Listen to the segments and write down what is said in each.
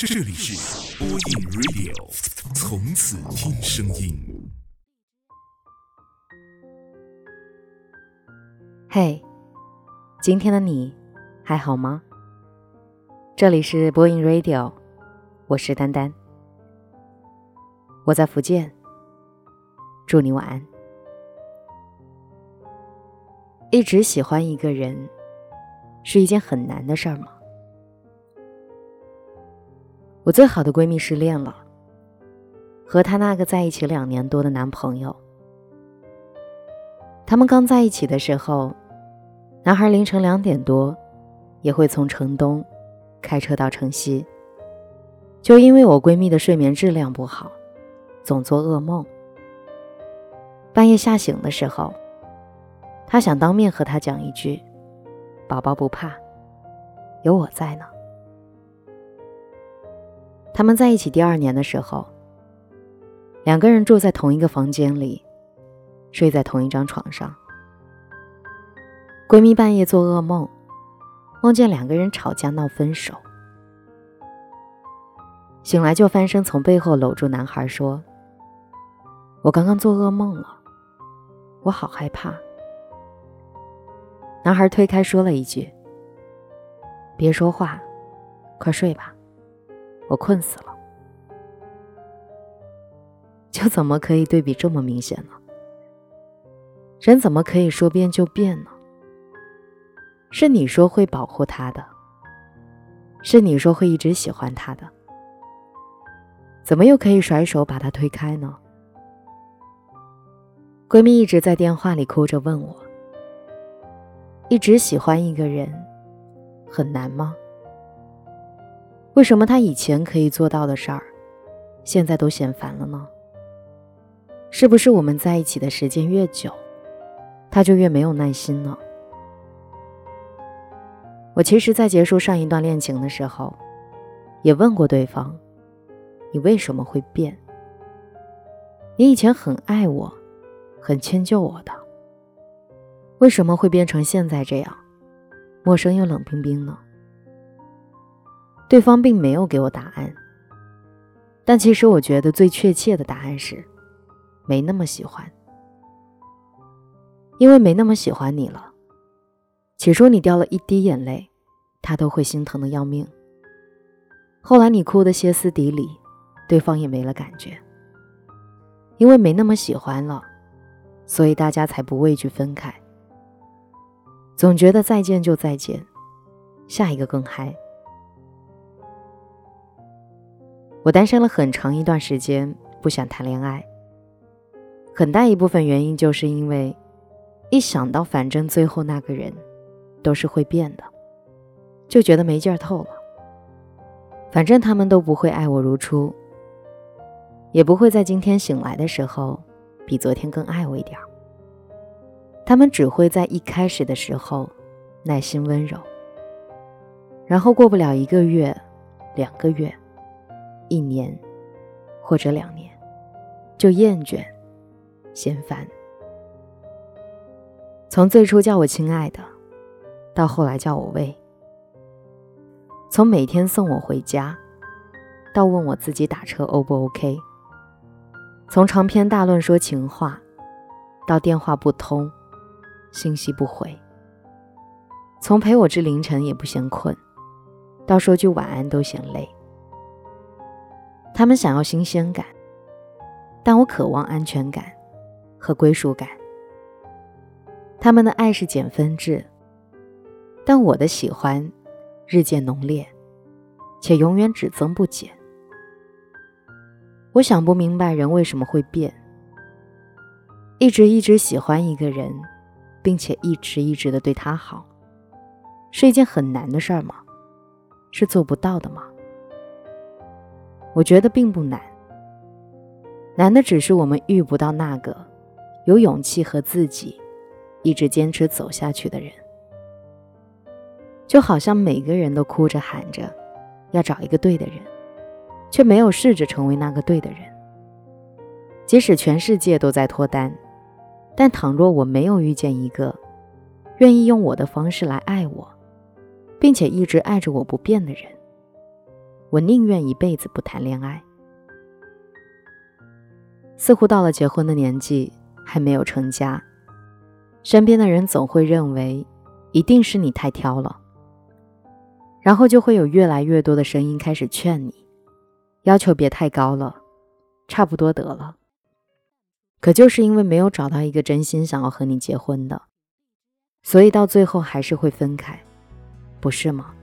这里是播音 Radio，从此听声音。嘿，今天的你还好吗？这里是播音 Radio，我是丹丹，我在福建，祝你晚安。一直喜欢一个人，是一件很难的事儿吗？我最好的闺蜜失恋了，和她那个在一起两年多的男朋友。他们刚在一起的时候，男孩凌晨两点多也会从城东开车到城西。就因为我闺蜜的睡眠质量不好，总做噩梦。半夜吓醒的时候，她想当面和他讲一句：“宝宝不怕，有我在呢。”他们在一起第二年的时候，两个人住在同一个房间里，睡在同一张床上。闺蜜半夜做噩梦，梦见两个人吵架闹分手，醒来就翻身从背后搂住男孩说：“我刚刚做噩梦了，我好害怕。”男孩推开说了一句：“别说话，快睡吧。”我困死了，就怎么可以对比这么明显呢？人怎么可以说变就变呢？是你说会保护他的，是你说会一直喜欢他的，怎么又可以甩手把他推开呢？闺蜜一直在电话里哭着问我：“一直喜欢一个人很难吗？”为什么他以前可以做到的事儿，现在都嫌烦了呢？是不是我们在一起的时间越久，他就越没有耐心呢？我其实，在结束上一段恋情的时候，也问过对方：“你为什么会变？你以前很爱我，很迁就我的，为什么会变成现在这样，陌生又冷冰冰呢？”对方并没有给我答案，但其实我觉得最确切的答案是，没那么喜欢。因为没那么喜欢你了。起初你掉了一滴眼泪，他都会心疼的要命。后来你哭得歇斯底里，对方也没了感觉。因为没那么喜欢了，所以大家才不畏惧分开。总觉得再见就再见，下一个更嗨。我单身了很长一段时间，不想谈恋爱。很大一部分原因就是因为，一想到反正最后那个人都是会变的，就觉得没劲儿透了。反正他们都不会爱我如初，也不会在今天醒来的时候比昨天更爱我一点儿。他们只会在一开始的时候耐心温柔，然后过不了一个月、两个月。一年，或者两年，就厌倦、嫌烦。从最初叫我亲爱的，到后来叫我喂；从每天送我回家，到问我自己打车 O 不 OK；从长篇大论说情话，到电话不通、信息不回；从陪我至凌晨也不嫌困，到说句晚安都嫌累。他们想要新鲜感，但我渴望安全感和归属感。他们的爱是减分制，但我的喜欢日渐浓烈，且永远只增不减。我想不明白人为什么会变。一直一直喜欢一个人，并且一直一直的对他好，是一件很难的事儿吗？是做不到的吗？我觉得并不难，难的只是我们遇不到那个有勇气和自己一直坚持走下去的人。就好像每个人都哭着喊着要找一个对的人，却没有试着成为那个对的人。即使全世界都在脱单，但倘若我没有遇见一个愿意用我的方式来爱我，并且一直爱着我不变的人，我宁愿一辈子不谈恋爱。似乎到了结婚的年纪，还没有成家，身边的人总会认为，一定是你太挑了。然后就会有越来越多的声音开始劝你，要求别太高了，差不多得了。可就是因为没有找到一个真心想要和你结婚的，所以到最后还是会分开，不是吗？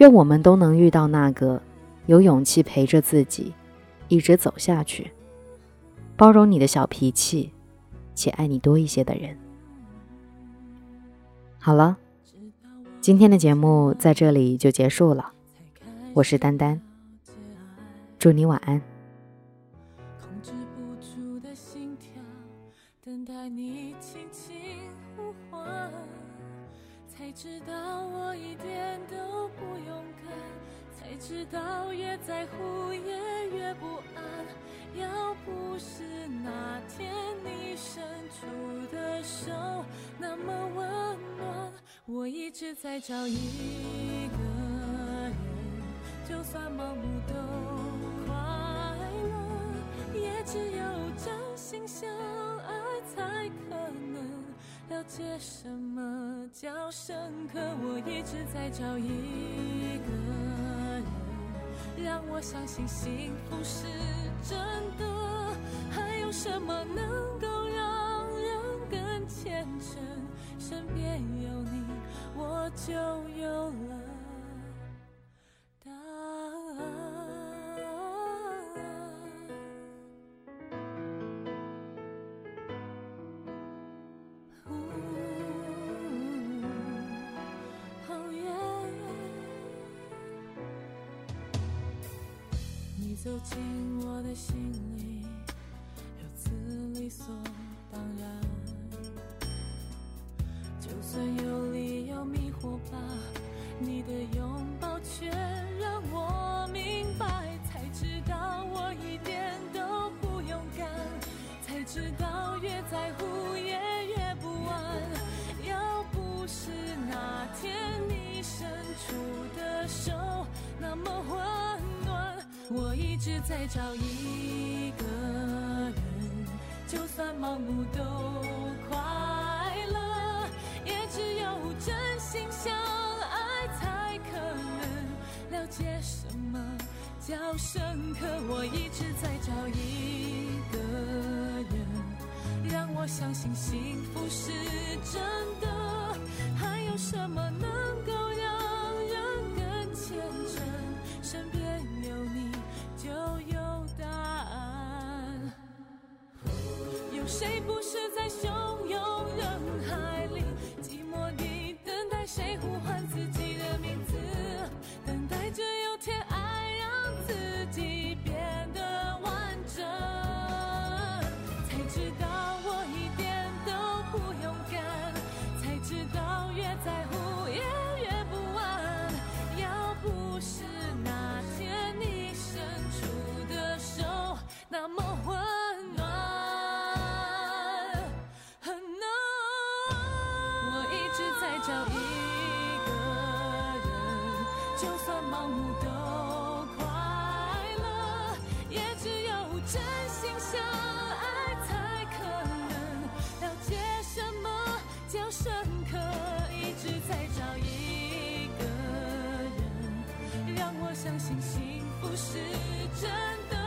愿我们都能遇到那个有勇气陪着自己一直走下去，包容你的小脾气，且爱你多一些的人。好了。今天的节目在这里就结束了，我是丹丹，祝你晚安。知道越在乎也越不安。要不是那天你伸出的手那么温暖。我一直在找一个人，就算盲目都快乐，也只有真心相爱才可能了解什么叫深刻。我一直在找一个，让我相信幸福是走进我的心里，如此理所当然。就算有理由迷惑吧，你的直在找一个人，就算盲目都快乐，也只有。真心相爱，才可能了解什么叫深刻。我一直在找一个人，让我相信幸福是真的。还有什么能谁不是在汹涌人海里，寂寞地等待？谁呼唤自己的名字？等待着有天爱让自己变得完整。才知道直在找一。就算盲目都快乐，也只有真心相爱才可能了解什么叫深刻。一直在找一个人，让我相信幸福是真的。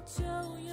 就